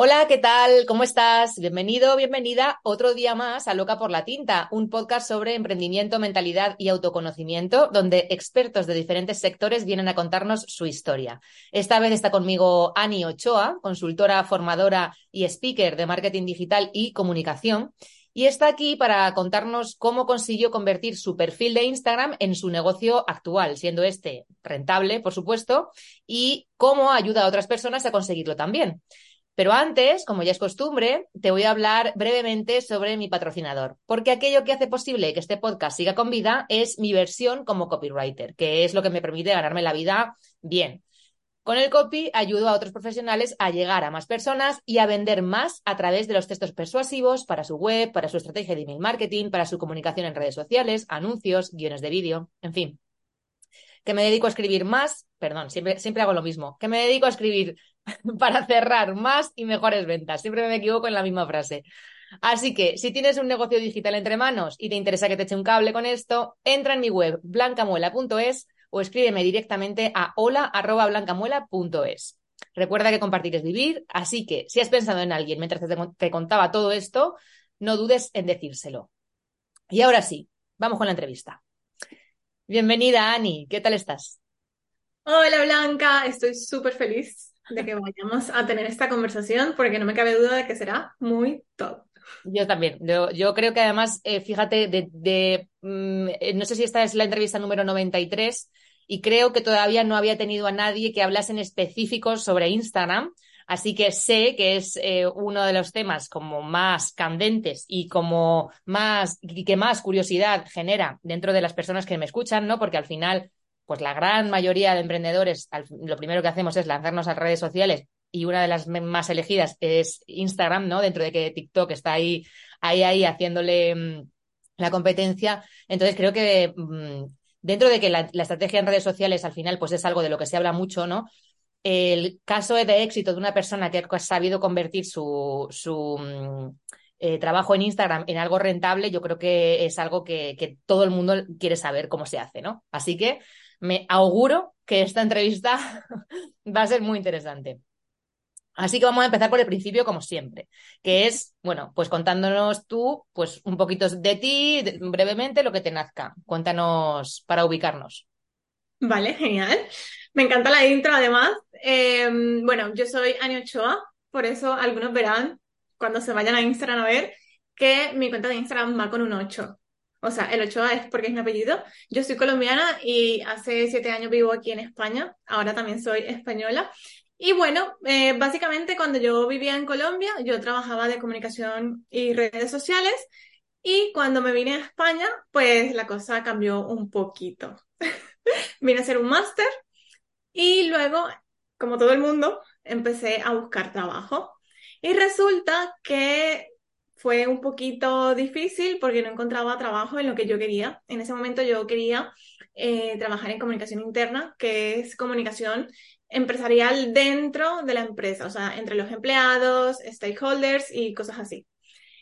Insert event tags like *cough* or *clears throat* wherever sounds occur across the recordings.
Hola, ¿qué tal? ¿Cómo estás? Bienvenido, bienvenida otro día más a Loca por la Tinta, un podcast sobre emprendimiento, mentalidad y autoconocimiento, donde expertos de diferentes sectores vienen a contarnos su historia. Esta vez está conmigo Ani Ochoa, consultora, formadora y speaker de marketing digital y comunicación. Y está aquí para contarnos cómo consiguió convertir su perfil de Instagram en su negocio actual, siendo este rentable, por supuesto, y cómo ayuda a otras personas a conseguirlo también. Pero antes, como ya es costumbre, te voy a hablar brevemente sobre mi patrocinador, porque aquello que hace posible que este podcast siga con vida es mi versión como copywriter, que es lo que me permite ganarme la vida bien. Con el copy ayudo a otros profesionales a llegar a más personas y a vender más a través de los textos persuasivos para su web, para su estrategia de email marketing, para su comunicación en redes sociales, anuncios, guiones de vídeo, en fin. Que me dedico a escribir más, perdón, siempre, siempre hago lo mismo, que me dedico a escribir *laughs* para cerrar más y mejores ventas. Siempre me equivoco en la misma frase. Así que si tienes un negocio digital entre manos y te interesa que te eche un cable con esto, entra en mi web blancamuela.es o escríbeme directamente a hola@blancamuela.es. Recuerda que compartir es vivir, así que si has pensado en alguien mientras te contaba todo esto, no dudes en decírselo. Y ahora sí, vamos con la entrevista. Bienvenida, Ani, ¿qué tal estás? Hola, Blanca, estoy súper feliz de que vayamos a tener esta conversación, porque no me cabe duda de que será muy top. Yo también. Yo, creo que además, eh, fíjate, de, mm, eh, no sé si esta es la entrevista número 93 y creo que todavía no había tenido a nadie que hablase en específico sobre Instagram. Así que sé que es eh, uno de los temas como más candentes y como más y que más curiosidad genera dentro de las personas que me escuchan, ¿no? Porque al final pues la gran mayoría de emprendedores lo primero que hacemos es lanzarnos a redes sociales y una de las más elegidas es Instagram, ¿no? Dentro de que TikTok está ahí, ahí, ahí haciéndole mm, la competencia. Entonces creo que mm, dentro de que la, estrategia en redes sociales al final pues es algo de lo que se habla mucho, ¿no? El caso de éxito de una persona que ha sabido convertir su, su mm, eh, trabajo en Instagram en algo rentable, yo creo que es algo que, que todo el mundo quiere saber cómo se hace, ¿no? Así que me auguro que esta entrevista *laughs* va a ser muy interesante. Así que vamos a empezar por el principio, como siempre, que es, bueno, pues contándonos tú, pues un poquito de ti, brevemente, lo que te nazca. Cuéntanos para ubicarnos. Vale, genial. Me encanta la intro, además. Em, bueno, yo soy Ani Ochoa, por eso algunos verán, cuando se vayan a Instagram a ver, que mi cuenta de Instagram va con un 8. O sea, el Ochoa es porque es mi apellido. Yo soy colombiana y hace siete años vivo aquí en España. Ahora también soy española. Y bueno, eh, básicamente cuando yo vivía en Colombia, yo trabajaba de comunicación y redes sociales. Y cuando me vine a España, pues la cosa cambió un poquito. *laughs* vine a hacer un máster y luego, como todo el mundo, empecé a buscar trabajo. Y resulta que fue un poquito difícil porque no encontraba trabajo en lo que yo quería. En ese momento yo quería eh, trabajar en comunicación interna, que es comunicación empresarial dentro de la empresa, o sea, entre los empleados, stakeholders y cosas así.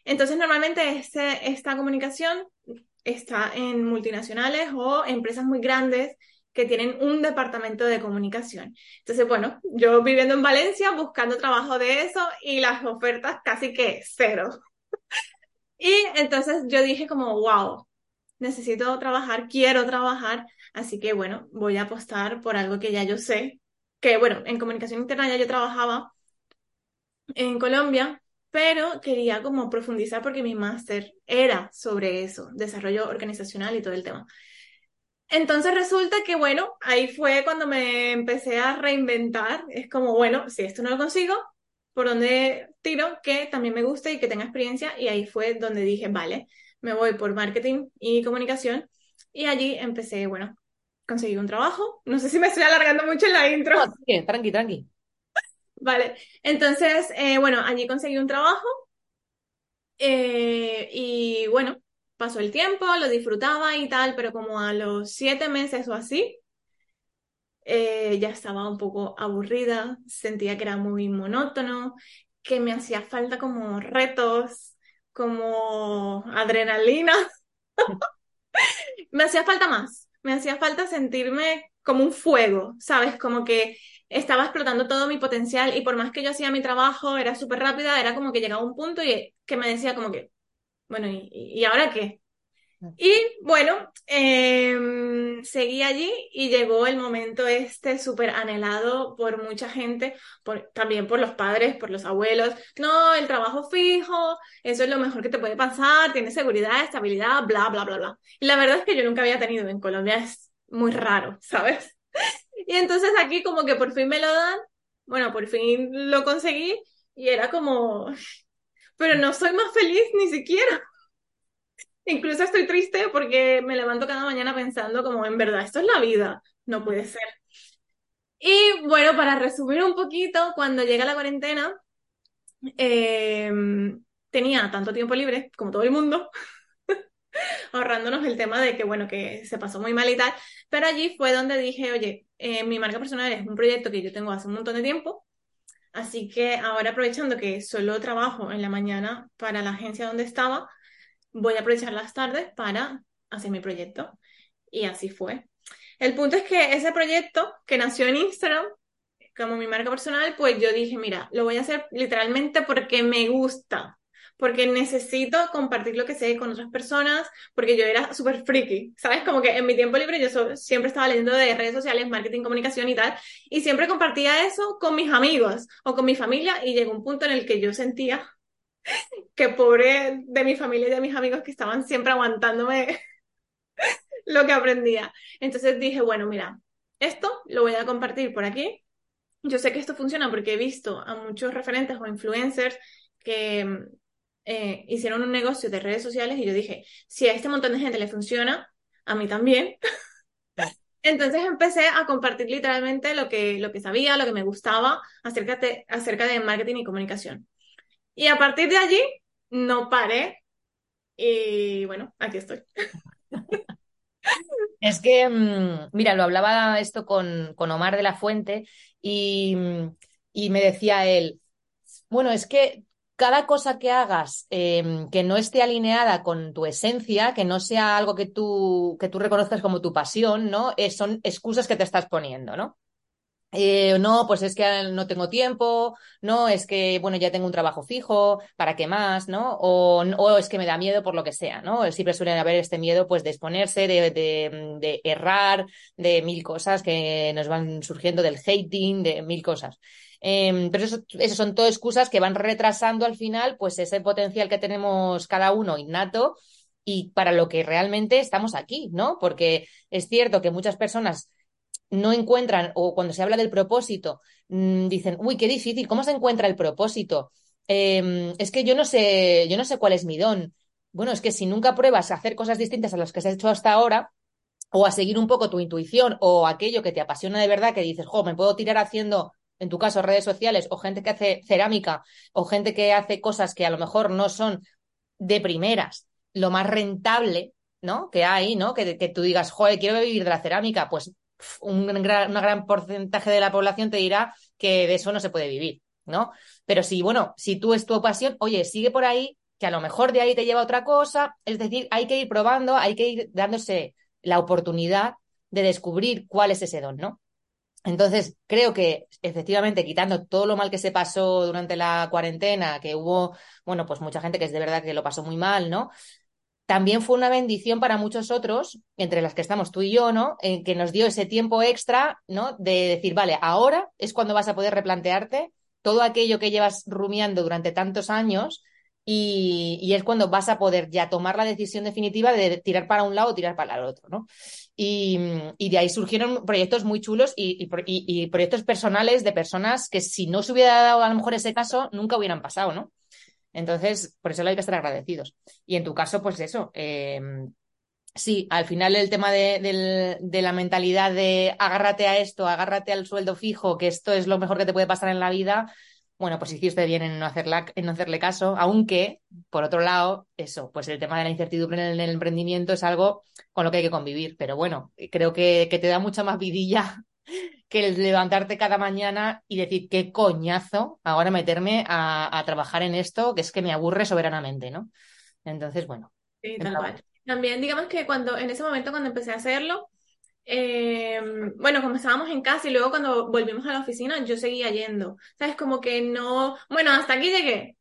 Entonces, normalmente este, esta comunicación está en multinacionales o empresas muy grandes que tienen un departamento de comunicación. Entonces, bueno, yo viviendo en Valencia, buscando trabajo de eso y las ofertas casi que cero. Y entonces yo dije como, wow, necesito trabajar, quiero trabajar, así que bueno, voy a apostar por algo que ya yo sé, que bueno, en comunicación interna ya yo trabajaba en Colombia, pero quería como profundizar porque mi máster era sobre eso, desarrollo organizacional y todo el tema. Entonces resulta que, bueno, ahí fue cuando me empecé a reinventar. Es como, bueno, si esto no lo consigo, ¿por dónde tiro? Que también me guste y que tenga experiencia. Y ahí fue donde dije, vale, me voy por marketing y comunicación. Y allí empecé, bueno, conseguí un trabajo. No sé si me estoy alargando mucho en la intro. tranqui, tranqui. Vale, entonces, eh, bueno, allí conseguí un trabajo. Eh, y bueno, pasó el tiempo, lo disfrutaba y tal, pero como a los siete meses o así, eh, ya estaba un poco aburrida, sentía que era muy monótono, que me hacía falta como retos, como adrenalina. *laughs* me hacía falta más, me hacía falta sentirme como un fuego, ¿sabes? Como que estaba explotando todo mi potencial y por más que yo hacía mi trabajo, era súper rápida, era como que llegaba un punto y que me decía como que, bueno, ¿y, y ahora qué? Y bueno, em, seguí allí y llegó el momento este súper anhelado por mucha gente, por, también por los padres, por los abuelos. No, el trabajo fijo, eso es lo mejor que te puede pasar, tienes seguridad, estabilidad, bla, bla, bla, bla. Y la verdad es que yo nunca había tenido en Colombia, es muy raro, *laughs* ¿sabes? Y entonces aquí como que por fin me lo dan, bueno, por fin lo conseguí y era como, *laughs* pero no soy más feliz ni siquiera. Incluso estoy triste porque me levanto cada mañana pensando como en verdad, esto es la vida, no puede ser. Y bueno, para resumir un poquito, cuando llega la cuarentena, em, tenía tanto tiempo libre como todo el mundo, *laughs* ahorrándonos el tema de que, bueno, que se pasó muy mal y tal, pero allí fue donde dije, oye, eh, mi marca personal es un proyecto que yo tengo hace un montón de tiempo, así que ahora aprovechando que solo trabajo en la mañana para la agencia donde estaba, voy a aprovechar las tardes para hacer mi proyecto. Y así fue. El punto es que ese proyecto que nació en Instagram, como mi marca personal, pues yo dije, mira, lo voy a hacer literalmente porque me gusta, porque necesito compartir lo que sé con otras personas, porque yo era súper friki, ¿sabes? Como que en mi tiempo libre yo siempre estaba leyendo de redes sociales, marketing, comunicación y tal, y siempre compartía eso con mis amigos o con mi familia y llegó un punto en el que yo sentía que pobre de mi familia y de mis amigos que estaban siempre aguantándome *laughs* lo que aprendía. Entonces dije, bueno, mira, esto lo voy a compartir por aquí. Yo sé que esto funciona porque he visto a muchos referentes o influencers que eh, hicieron un negocio de redes sociales y yo dije, si a este montón de gente le funciona, a mí también. *laughs* Entonces empecé a compartir literalmente lo que, lo que sabía, lo que me gustaba acerca de, acerca de marketing y comunicación. Y a partir de allí, no paré. Y bueno, aquí estoy. *laughs* Es que, mm, mira, lo hablaba esto con, con Omar de la Fuente y, mm, y, me decía él, bueno, es que cada cosa que hagas em, que no esté alineada con tu esencia, que no sea algo que tú, que tú reconozcas como tu pasión, ¿no? Eh, son excusas que te estás poniendo, ¿no? Eh, no, pues es que no tengo tiempo, no, es que, bueno, ya tengo un trabajo fijo, ¿para qué más? ¿No? O, o es que me da miedo por lo que sea, ¿no? Siempre suele haber este miedo, pues, de exponerse, de, de, errar, de mil cosas que nos van surgiendo, del hating, de mil cosas. Eh, pero eso, eso, son todo excusas que van retrasando al final, pues, ese potencial que tenemos cada uno innato y para lo que realmente estamos aquí, ¿no? Porque es cierto que muchas personas no encuentran, o cuando se habla del propósito, mmm, dicen, uy, qué difícil, ¿cómo se encuentra el propósito? Eh, es que yo no sé, yo no sé cuál es mi don. Bueno, es que si nunca pruebas a hacer cosas distintas a las que has hecho hasta ahora, o a seguir un poco tu intuición, o aquello que te apasiona de verdad, que dices, jo, me puedo tirar haciendo, en tu caso, redes sociales, o gente que hace cerámica, o gente que hace cosas que a lo mejor no son de primeras, lo más rentable, ¿no? Que hay, ¿no? Que, que tú digas, joder, quiero vivir de la cerámica, pues un gran, gran porcentaje de la población te dirá que de eso no se puede vivir, ¿no? Pero si, bueno, si tú es tu pasión, oye, sigue por ahí, que a lo mejor de ahí te lleva otra cosa, es decir, hay que ir probando, hay que ir dándose la oportunidad de descubrir cuál es ese don, ¿no? Entonces, creo que efectivamente, quitando todo lo mal que se pasó durante la cuarentena, que hubo, bueno, pues mucha gente que es de verdad que lo pasó muy mal, ¿no? También fue una bendición para muchos otros, entre las que estamos tú y yo, ¿no? En que nos dio ese tiempo extra, ¿no? De decir, vale, ahora es cuando vas a poder replantearte todo aquello que llevas rumiando durante tantos años y, es cuando vas a poder ya tomar la decisión definitiva de tirar para un lado o tirar para el otro, ¿no? Y, de ahí surgieron proyectos muy chulos y, proyectos personales de personas que si no se hubiera dado a lo mejor ese caso, nunca hubieran pasado, ¿no? Entonces, por eso hay que estar agradecidos. Y en tu caso, pues eso, eh, sí, al final el tema de, la mentalidad de agárrate a esto, agárrate al sueldo fijo, que esto es lo mejor que te puede pasar en la vida, bueno, pues hiciste bien en no, hacerle caso, aunque, por otro lado, eso, pues el tema de la incertidumbre en el, emprendimiento es algo con lo que hay que convivir. Pero bueno, creo que, te da mucha más vidilla que el levantarte cada mañana y decir qué coñazo ahora meterme a, trabajar en esto, que es que me aburre soberanamente, ¿no? Entonces, bueno. Sí, tal cual. También digamos que cuando, en ese momento cuando empecé a hacerlo, eh, bueno, como estábamos en casa y luego cuando volvimos a la oficina, yo seguía yendo. ¿Sabes? Como que no, bueno, hasta aquí llegué.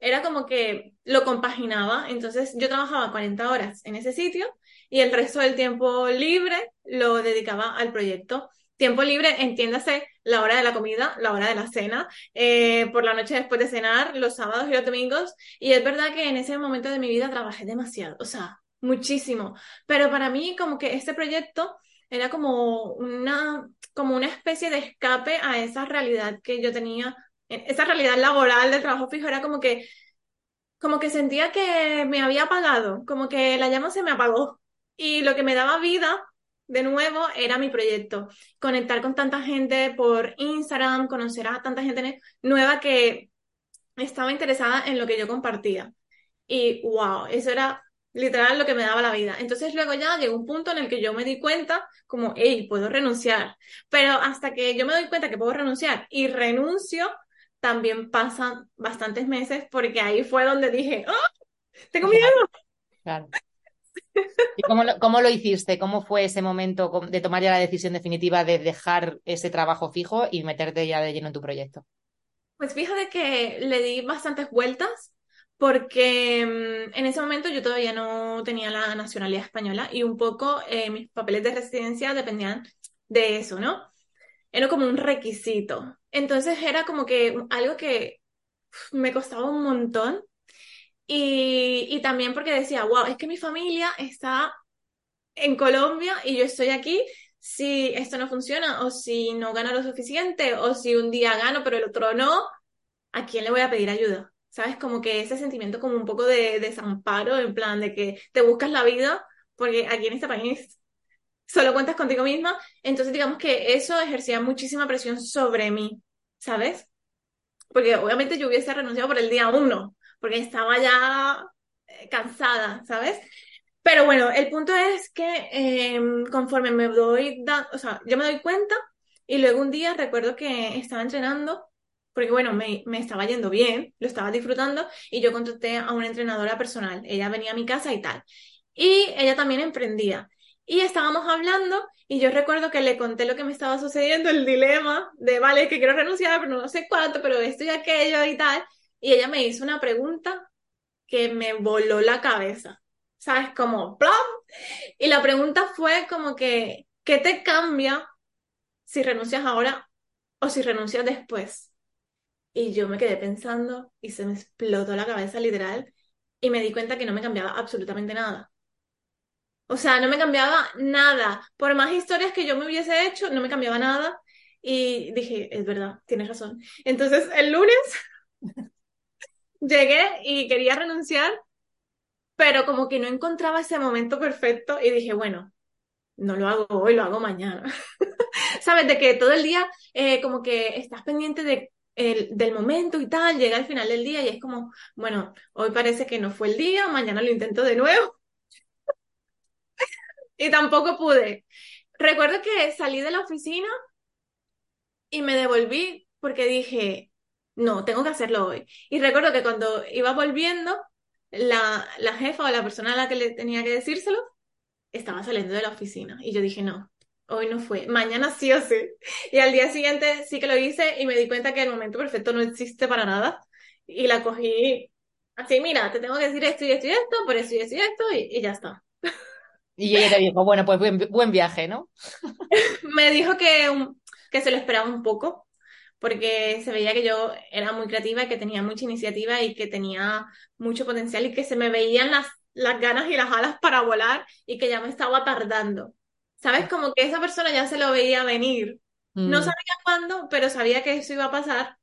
Era como que lo compaginaba. Entonces yo trabajaba 40 horas en ese sitio y el resto del tiempo libre lo dedicaba al proyecto. Tiempo libre, entiéndase, la hora de la comida, la hora de la cena, eh, por la noche después de cenar, los sábados y los domingos. Y es verdad que en ese momento de mi vida trabajé demasiado, o sea, muchísimo. Pero para mí como que este proyecto era como una, como una especie de escape a esa realidad que yo tenía, esa realidad laboral del trabajo fijo, era como que, como que sentía que me había apagado, como que la llama se me apagó. Y lo que me daba vida de nuevo era mi proyecto. Conectar con tanta gente por Instagram, conocer a tanta gente nueva que estaba interesada en lo que yo compartía. Y wow, eso era literal lo que me daba la vida. Entonces luego ya llegó un punto en el que yo me di cuenta como, hey, puedo renunciar. Pero hasta que yo me doy cuenta que puedo renunciar y renuncio, también pasan bastantes meses porque ahí fue donde dije, ¡oh! Tengo miedo. *laughs* Claro. ¿Y cómo lo, cómo lo hiciste? ¿Cómo fue ese momento de tomar ya la decisión definitiva de dejar ese trabajo fijo y meterte ya de lleno en tu proyecto? Pues fíjate que le di bastantes vueltas porque mm, en ese momento yo todavía no tenía la nacionalidad española y un poco eh, mis papeles de residencia dependían de eso, ¿no? Era como un requisito. Entonces era como que algo que me costaba un montón y, y también porque decía, wow, es que mi familia está en Colombia y yo estoy aquí. Si esto no funciona o si no gano lo suficiente o si un día gano pero el otro no, ¿a quién le voy a pedir ayuda? ¿sabes? Como que ese sentimiento como un poco de desamparo, en plan de que te buscas la vida, porque aquí en este país solo cuentas contigo misma, entonces digamos que eso ejercía muchísima presión sobre mí, ¿sabes? Porque obviamente yo hubiese renunciado por el día uno, porque estaba ya eh, cansada, ¿sabes? Pero bueno, el punto es que em, conforme me doy, o sea, yo me doy cuenta y luego un día recuerdo que estaba entrenando porque bueno, me, me, estaba yendo bien, lo estaba disfrutando y yo contraté a una entrenadora personal. Ella venía a mi casa y tal. Y ella también emprendía. Y estábamos hablando y yo recuerdo que le conté lo que me estaba sucediendo, el dilema de, vale, que quiero renunciar, pero no sé cuánto, pero esto y aquello y tal. Y ella me hizo una pregunta que me voló la cabeza. ¿Sabes? Como, ¡plum! Y la pregunta fue como que, ¿qué te cambia si renuncias ahora o si renuncias después? Y yo me quedé pensando y se me explotó la cabeza literal y me di cuenta que no me cambiaba absolutamente nada. O sea, no me cambiaba nada. Por más historias que yo me hubiese hecho, no me cambiaba nada. Y dije, es verdad, tienes razón. Entonces, el lunes llegué y quería renunciar, pero como que no encontraba ese momento perfecto y dije, bueno, no lo hago hoy, lo hago mañana. *laughs* ¿Sabes? De que todo el día eh, como que estás pendiente de el, del momento y tal, llega al final del día y es como, bueno, hoy parece que no fue el día, mañana lo intento de nuevo. *laughs* y tampoco pude. Recuerdo que salí de la oficina y me devolví porque dije, no, tengo que hacerlo hoy. Y recuerdo que cuando iba volviendo, la, la jefa o la persona a la que le tenía que decírselo estaba saliendo de la oficina. Y yo dije, no, hoy no fue, mañana sí o sí. Y al día siguiente sí que lo hice y me di cuenta que el momento perfecto no existe para nada. Y la cogí así, mira, te tengo que decir esto y esto y esto, por eso y esto y esto, y, ya está. Y ella te dijo, bueno, pues buen, viaje, ¿no? *laughs* me dijo que, que se lo esperaba un poco, porque se veía que yo era muy creativa y que tenía mucha iniciativa y que tenía mucho potencial y que se me veían las, las ganas y las alas para volar y que ya me estaba tardando. ¿Sabes? Como que esa persona ya se lo veía venir. No Mm. sabía cuándo, pero sabía que eso iba a pasar.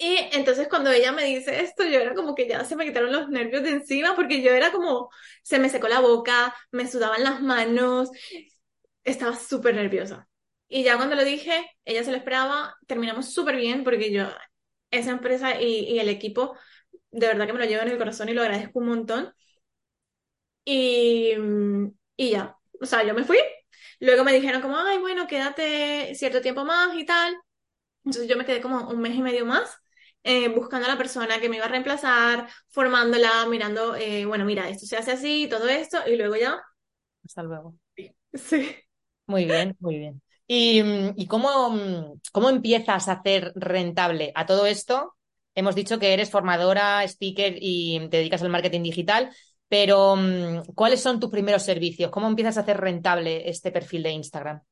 Y entonces cuando ella me dice esto, yo era como que ya se me quitaron los nervios de encima porque yo era como, se me secó la boca, me sudaban las manos, estaba súper nerviosa. Y ya cuando lo dije, ella se lo esperaba, terminamos súper bien porque yo, esa empresa y, y el equipo, de verdad que me lo llevo en el corazón y lo agradezco un montón. Y, y ya, o sea, yo me fui. Luego me dijeron como, ay, bueno, quédate cierto tiempo más y tal. Entonces yo me quedé como un mes y medio más eh, buscando a la persona que me iba a reemplazar, formándola, mirando, eh, bueno, mira, esto se hace así, todo esto, y luego ya, Hasta luego. sí. Muy bien, muy bien. ¿Y, mm, y cómo, mm, cómo empiezas a hacer rentable a todo esto? Hemos dicho que eres formadora, speaker y te dedicas al marketing digital, pero mm, ¿cuáles son tus primeros servicios? ¿Cómo empiezas a hacer rentable este perfil de Instagram?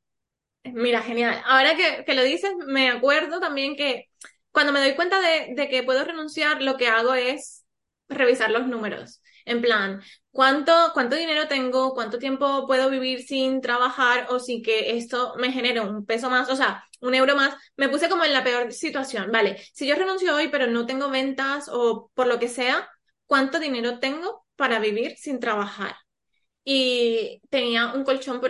Mira, genial. Ahora que, que lo dices, me acuerdo también que cuando me doy cuenta de, de que puedo renunciar, lo que hago es revisar los números. En plan, ¿cuánto, cuánto dinero tengo? ¿Cuánto tiempo puedo vivir sin trabajar o sin que esto me genere un peso más? O sea, un euro más. Me puse como en la peor situación. Vale, si yo renuncio hoy pero no tengo ventas o por lo que sea, ¿cuánto dinero tengo para vivir sin trabajar? Y tenía un colchón,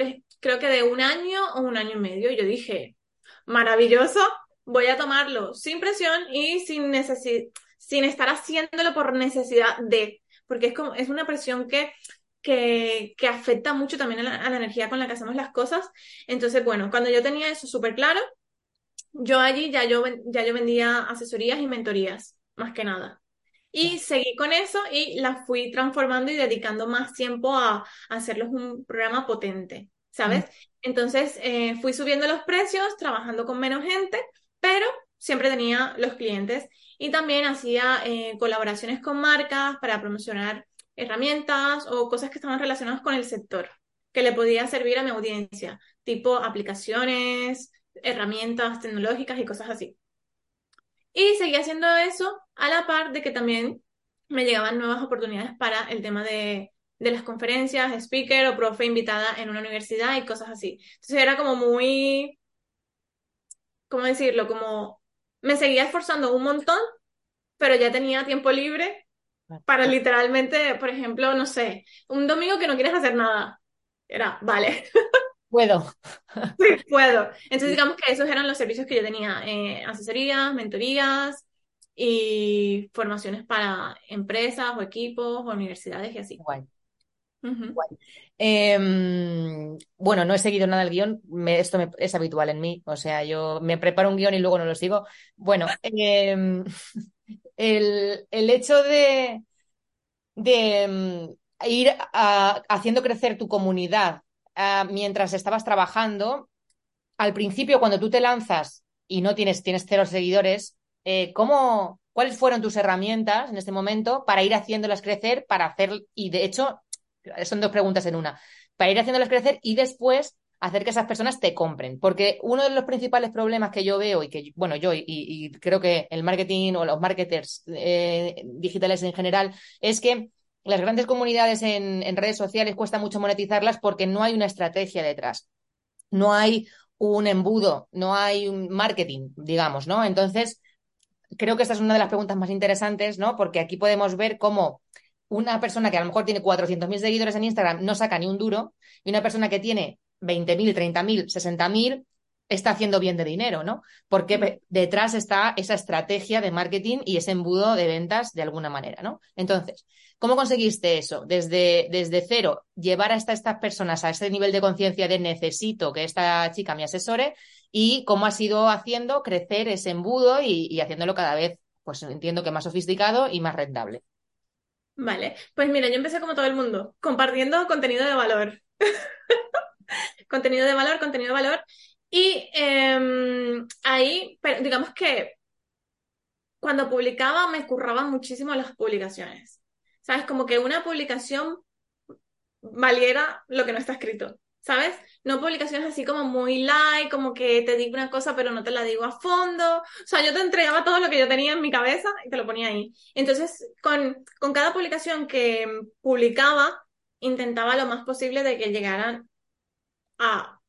creo que de un año o un año y medio. Y yo dije, maravilloso, voy a tomarlo sin presión y sin necesi- sin estar haciéndolo por necesidad de, porque es como, es una presión que, que, que afecta mucho también a la, a la energía con la que hacemos las cosas. Entonces, bueno, cuando yo tenía eso súper claro, yo allí ya yo, ya yo vendía asesorías y mentorías, más que nada. Y seguí con eso y la fui transformando y dedicando más tiempo a, a hacerlos un programa potente, Mm. ¿sabes? Entonces eh, fui subiendo los precios, trabajando con menos gente, pero siempre tenía los clientes y también hacía eh, colaboraciones con marcas para promocionar herramientas o cosas que estaban relacionadas con el sector, que le podía servir a mi audiencia, tipo aplicaciones, herramientas tecnológicas y cosas así. Y seguí haciendo eso a la par de que también me llegaban nuevas oportunidades para el tema de, de las conferencias, speaker o profe invitada en una universidad y cosas así. Entonces era como muy, ¿cómo decirlo? Como me seguía esforzando un montón, pero ya tenía tiempo libre para literalmente, por ejemplo, no sé, un domingo que no quieres hacer nada. Era, vale, *laughs* Puedo. sí, puedo. Entonces digamos que esos eran los servicios que yo tenía, eh, asesorías, mentorías y formaciones para empresas o equipos o universidades y así. Guay. Em, bueno, no he seguido nada el guion, me- esto me- es habitual en mí, o sea, yo me preparo un guion y luego no lo sigo. Bueno, *laughs* em, el, el hecho de, de em, ir a- haciendo crecer tu comunidad ah, mientras estabas trabajando, al principio cuando tú te lanzas y no tienes, tienes cero seguidores, eh, ¿cómo, cuáles fueron tus herramientas en este momento para ir haciéndolas crecer, para hacer, y de hecho, son dos preguntas en una, para ir haciéndolas crecer y después hacer que esas personas te compren. Porque uno de los principales problemas que yo veo y que, bueno, yo y, creo que el marketing o los marketers eh, digitales en general es que las grandes comunidades en, en redes sociales cuesta mucho monetizarlas porque no hay una estrategia detrás. No hay un embudo, no hay un marketing, digamos, ¿no? Entonces, creo que esta es una de las preguntas más interesantes, ¿no? Porque aquí podemos ver cómo una persona que a lo mejor tiene 400.000 seguidores en Instagram no saca ni un duro y una persona que tiene 20.000, 30.000, 60.000 está haciendo bien de dinero, ¿no? Porque pe- detrás está esa estrategia de marketing y ese embudo de ventas de alguna manera, ¿no? Entonces, ¿cómo conseguiste eso? Desde, desde cero, llevar hasta estas personas a ese nivel de conciencia de necesito que esta chica me asesore y cómo has ido haciendo crecer ese embudo y, y haciéndolo cada vez, pues entiendo que más sofisticado y más rentable. Vale, pues mira, yo empecé como todo el mundo, compartiendo contenido de valor. *laughs* Contenido de valor, contenido de valor. Y em, ahí, pero digamos que cuando publicaba me curraban muchísimo las publicaciones. ¿Sabes? Como que una publicación valiera lo que no está escrito. ¿sabes? No publicaciones así como muy light, como que te digo una cosa pero no te la digo a fondo. O sea, yo te entregaba todo lo que yo tenía en mi cabeza y te lo ponía ahí. Entonces, con, con cada publicación que publicaba, intentaba lo más posible de que llegaran a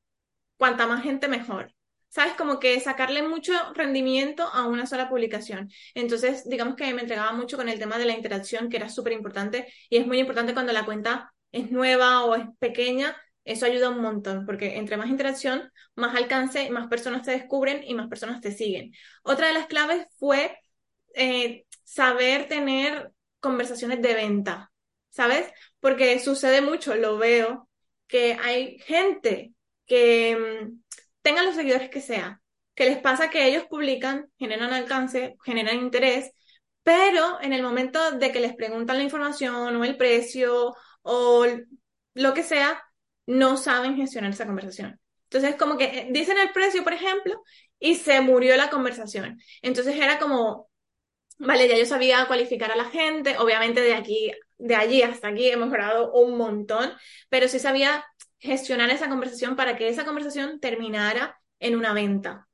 cuanta más gente mejor. ¿Sabes? Como que sacarle mucho rendimiento a una sola publicación. Entonces, digamos que me entregaba mucho con el tema de la interacción, que era súper importante y es muy importante cuando la cuenta es nueva o es pequeña. Eso ayuda un montón, porque entre más interacción, más alcance, más personas te descubren y más personas te siguen. Otra de las claves fue eh, saber tener conversaciones de venta, ¿sabes? Porque sucede mucho, lo veo, que hay gente que mm, tengan los seguidores que sea, que les pasa que ellos publican, generan alcance, generan interés, pero en el momento de que les preguntan la información o el precio o lo que sea, no saben gestionar esa conversación. Entonces, como que eh, dicen el precio, por ejemplo, y se murió la conversación. Entonces era como, vale, ya yo sabía cualificar a la gente, obviamente de aquí, de allí hasta aquí he mejorado un montón, pero sí sabía gestionar esa conversación para que esa conversación terminara en una venta.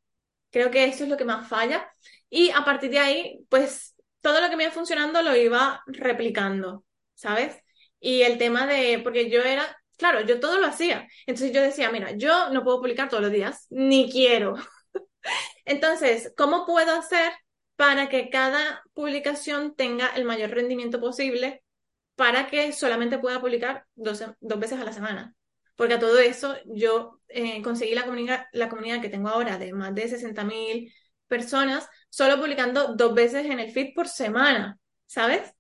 Creo que eso es lo que más falla. Y a partir de ahí, pues todo lo que me iba funcionando lo iba replicando, ¿sabes? Y el tema de, porque yo era, claro, yo todo lo hacía. Entonces yo decía, mira, yo no puedo publicar todos los días, ni quiero. *laughs* Entonces, ¿cómo puedo hacer para que cada publicación tenga el mayor rendimiento posible para que solamente pueda publicar dos, veces a la semana? Porque a todo eso yo eh, conseguí la comunidad, la comunidad que tengo ahora de más de 60.000 personas solo publicando dos veces en el feed por semana, ¿sabes?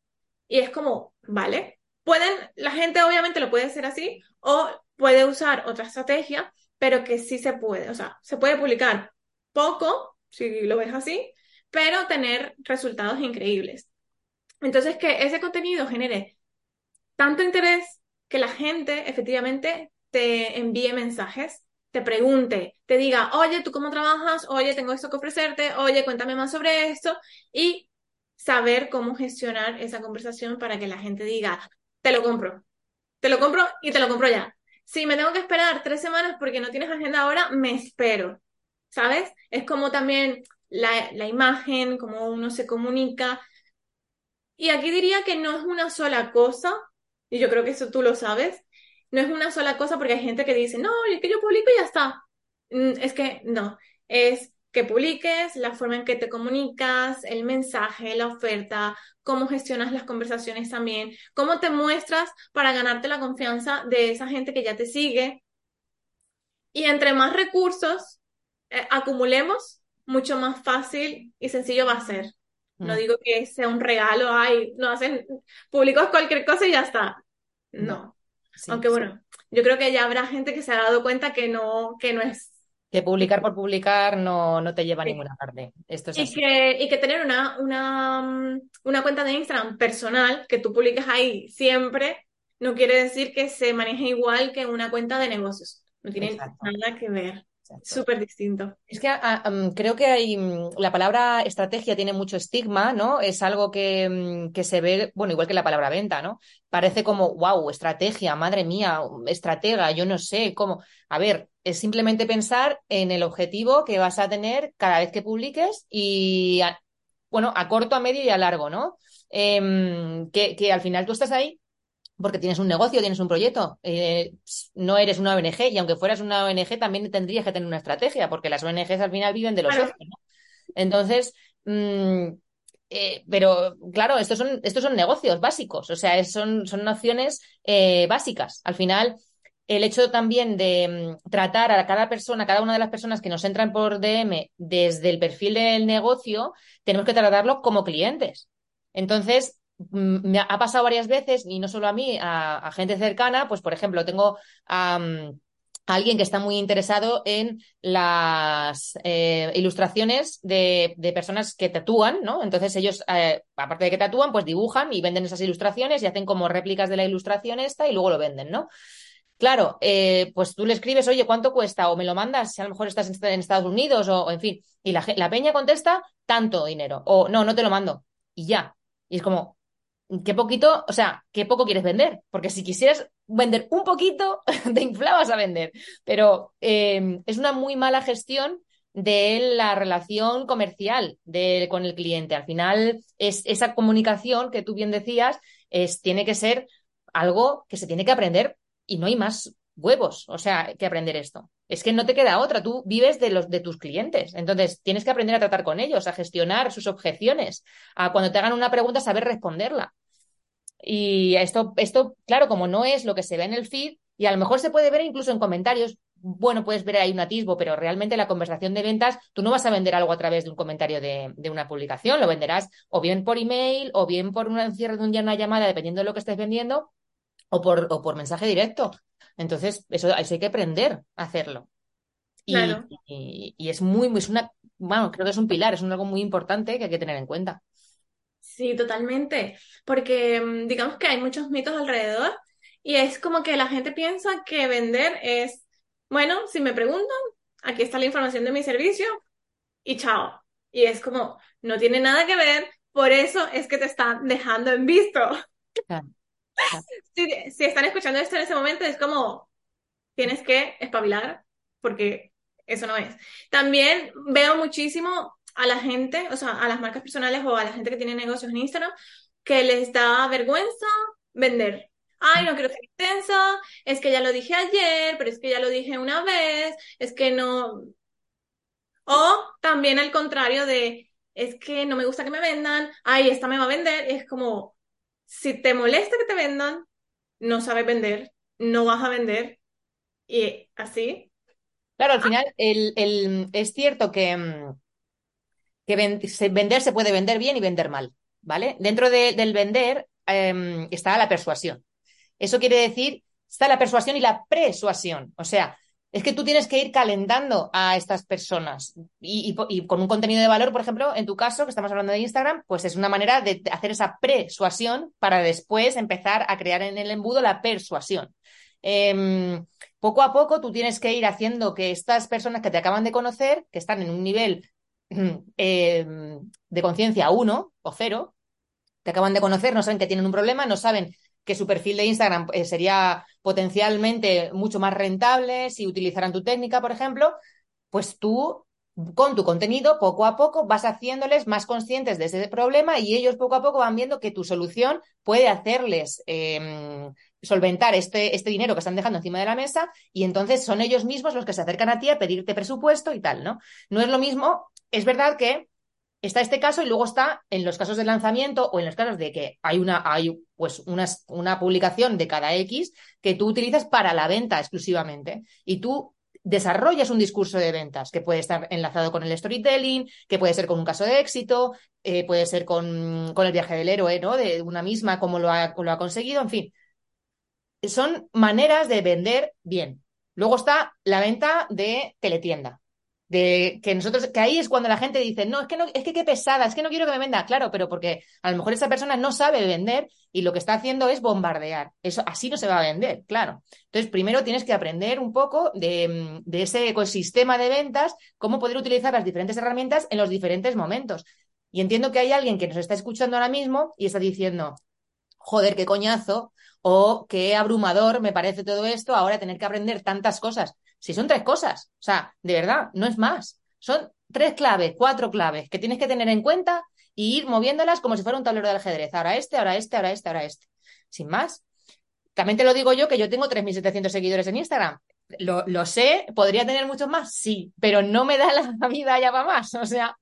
Y es como, vale, pueden, la gente obviamente lo puede hacer así o puede usar otra estrategia, pero que sí se puede, o sea, se puede publicar poco, si lo ves así, pero tener resultados increíbles. Entonces, que ese contenido genere tanto interés que la gente efectivamente te envíe mensajes, te pregunte, te diga, oye, ¿tú cómo trabajas? Oye, tengo esto que ofrecerte, oye, cuéntame más sobre esto, y saber cómo gestionar esa conversación para que la gente diga, te lo compro, te lo compro y te lo compro ya. Si me tengo que esperar tres semanas porque no tienes agenda ahora, me espero, ¿sabes? Es como también la, la imagen, cómo uno se comunica. Y aquí diría que no es una sola cosa, y yo creo que eso tú lo sabes, no es una sola cosa porque hay gente que dice, no, es que yo publico y ya está. Mm, es que no, es que publiques, la forma en que te comunicas, el mensaje, la oferta, cómo gestionas las conversaciones también, cómo te muestras para ganarte la confianza de esa gente que ya te sigue. Y entre más recursos eh, acumulemos, mucho más fácil y sencillo va a ser. No mm. digo que sea un regalo, ay, no hacen, publicos cualquier cosa y ya está. No. Aunque bueno, yo creo que ya habrá gente que se ha dado cuenta que no, que no es. Que publicar por publicar no, no te lleva a ninguna parte. Esto es y, Que, y que tener una, una, mm, una cuenta de Instagram personal que tú publiques ahí siempre no quiere decir que se maneje igual que una cuenta de negocios. No tiene nada que ver. Súper distinto. Es que ah, creo que hay mm, la palabra estrategia tiene mucho estigma, ¿no? Es algo que, mm, que, se ve, bueno, igual que la palabra venta, ¿no? Parece como, wow, estrategia, madre mía, estratega, yo no sé cómo. A ver, es simplemente pensar en el objetivo que vas a tener cada vez que publiques y, bueno, a corto, a medio y a largo, ¿no? Em, que, que al final tú estás ahí porque tienes un negocio, tienes un proyecto, eh, no eres una ONG y aunque fueras una ONG también tendrías que tener una estrategia porque las ONGs al final viven de los socios. Entonces, mm, eh, pero claro, estos son, estos son negocios básicos, o sea, son, son nociones eh, básicas. Al final, el hecho también de mm, tratar a cada persona, cada una de las personas que nos entran por DM desde el perfil del negocio, tenemos que tratarlo como clientes. Entonces, Mm, me ha pasado varias veces, y no solo a mí, a, gente cercana, pues por ejemplo, tengo a, alguien que está muy interesado en las eh, ilustraciones de, personas que tatúan, ¿no? Entonces ellos, eh, aparte de que tatúan, pues dibujan y venden esas ilustraciones y hacen como réplicas de la ilustración esta y luego lo venden, ¿no? Claro, eh, pues tú le escribes, oye, ¿cuánto cuesta? O me lo mandas, si a lo mejor estás en Estados Unidos, o, en fin. Y la, peña contesta, tanto dinero. O no, no te lo mando. Y ya. Y es como, qué poquito, o sea, qué poco quieres vender, porque si quisieras vender un poquito, *laughs* te inflabas a vender, pero eh, es una muy mala gestión de la relación comercial de, con el cliente. Al final, es esa comunicación que tú bien decías, es, tiene que ser algo que se tiene que aprender y no hay más huevos, o sea, que aprender esto. Es que no te queda otra, tú vives de los de tus clientes, entonces tienes que aprender a tratar con ellos, a gestionar sus objeciones, a cuando te hagan una pregunta saber responderla. Y esto, esto, claro, como no es lo que se ve en el feed, y a lo mejor se puede ver incluso en comentarios, bueno, puedes ver ahí un atisbo, pero realmente la conversación de ventas, tú no vas a vender algo a través de un comentario de, de una publicación, lo venderás o bien por email, o bien por un cierre de un día, una llamada, dependiendo de lo que estés vendiendo, o por, o por mensaje directo. Entonces, eso, hay que aprender a hacerlo. Y, Claro. y, y es muy, muy, es una, bueno, creo que es un pilar, es un algo muy importante que hay que tener en cuenta. Sí, totalmente. Porque mm, digamos que hay muchos mitos alrededor y es como que la gente piensa que vender es, bueno, si me preguntan, aquí está la información de mi servicio y chao. Y es como, no tiene nada que ver, por eso es que te están dejando en visto. Claro. Si, están escuchando esto en ese momento, es como, tienes que espabilar porque eso no es. También veo muchísimo a la gente, o sea, a las marcas personales o a la gente que tiene negocios en Instagram, que les da vergüenza vender. Ay, no quiero ser intensa, es que ya lo dije ayer, pero es que ya lo dije una vez, es que no. O también al contrario de, es que no me gusta que me vendan, ay, esta me va a vender, es como, si te molesta que te vendan, no sabes vender, no vas a vender, y así. Claro, al final el, el- es cierto que, mm, que vender se puede vender bien y vender mal, ¿vale? Dentro de- del vender em, está la persuasión. Eso quiere decir, está la persuasión y la persuasión. O sea, es que tú tienes que ir calentando a estas personas y, con un contenido de valor, por ejemplo, en tu caso, que estamos hablando de Instagram, pues es una manera de hacer esa persuasión para después empezar a crear en el embudo la persuasión. Em, poco a poco tú tienes que ir haciendo que estas personas que te acaban de conocer, que están en un nivel *clears throat* em, de conciencia uno o cero, te acaban de conocer, no saben que tienen un problema, no saben que su perfil de Instagram eh, sería potencialmente mucho más rentable si utilizaran tu técnica, por ejemplo, pues tú con tu contenido poco a poco vas haciéndoles más conscientes de ese problema y ellos poco a poco van viendo que tu solución puede hacerles eh, solventar este, este dinero que están dejando encima de la mesa y entonces son ellos mismos los que se acercan a ti a pedirte presupuesto y tal, ¿no? No es lo mismo, es verdad que está este caso y luego está en los casos de lanzamiento o en los casos de que hay una, hay pues una, una publicación de cada X que tú utilizas para la venta exclusivamente y tú desarrollas un discurso de ventas que puede estar enlazado con el storytelling, que puede ser con un caso de éxito, eh, puede ser con, con, el viaje del héroe, ¿no? De una misma, cómo lo ha, lo ha conseguido, en fin. Son maneras de vender bien. Luego está la venta de teletienda, de que nosotros, que ahí es cuando la gente dice, no, es que no, es que qué pesada, es que no quiero que me venda, claro, pero porque a lo mejor esa persona no sabe vender y lo que está haciendo es bombardear. Eso así no se va a vender, claro. Entonces, primero tienes que aprender un poco de, de ese ecosistema de ventas, cómo poder utilizar las diferentes herramientas en los diferentes momentos. Y entiendo que hay alguien que nos está escuchando ahora mismo y está diciendo, joder, qué coñazo, o qué abrumador me parece todo esto, ahora tener que aprender tantas cosas. Si son tres cosas, o sea, de verdad, no es más. Son tres claves, cuatro claves que tienes que tener en cuenta y ir moviéndolas como si fuera un tablero de ajedrez. Ahora este, ahora este, ahora este, ahora este. Sin más. También te lo digo yo que yo tengo 3.700 seguidores en Instagram. Lo, lo, sé, podría tener muchos más, sí, pero no me da la *laughs* vida ya para más. O sea,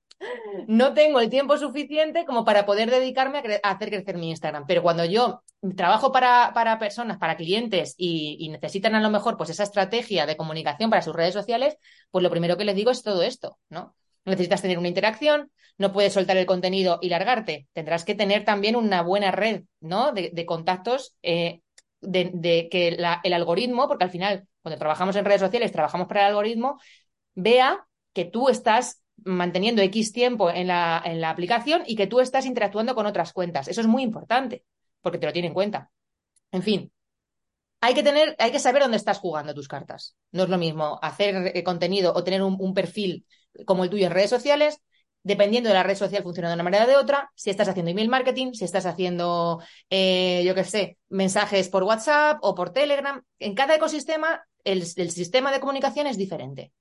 no tengo el tiempo suficiente como para poder dedicarme a, hacer crecer mi Instagram. Pero cuando yo trabajo para, para personas, para clientes y, necesitan a lo mejor pues esa estrategia de comunicación para sus redes sociales, pues lo primero que les digo es todo esto, ¿no? Necesitas tener una interacción, no puedes soltar el contenido y largarte. Tendrás que tener también una buena red, ¿no? De, contactos, eh, de, que el algoritmo, porque al final, cuando trabajamos en redes sociales, trabajamos para el algoritmo, vea que tú estás manteniendo X tiempo en la, en la aplicación y que tú estás interactuando con otras cuentas. Eso es muy importante, porque te lo tiene en cuenta. En fin, hay que tener, hay que saber dónde estás jugando tus cartas. No es lo mismo hacer eh, contenido o tener un, un, perfil como el tuyo en redes sociales dependiendo de la red social, funciona de una manera o de otra. Si estás haciendo email marketing, si estás haciendo, eh, yo qué sé, mensajes por WhatsApp o por Telegram, en cada ecosistema el, el, sistema de comunicación es diferente.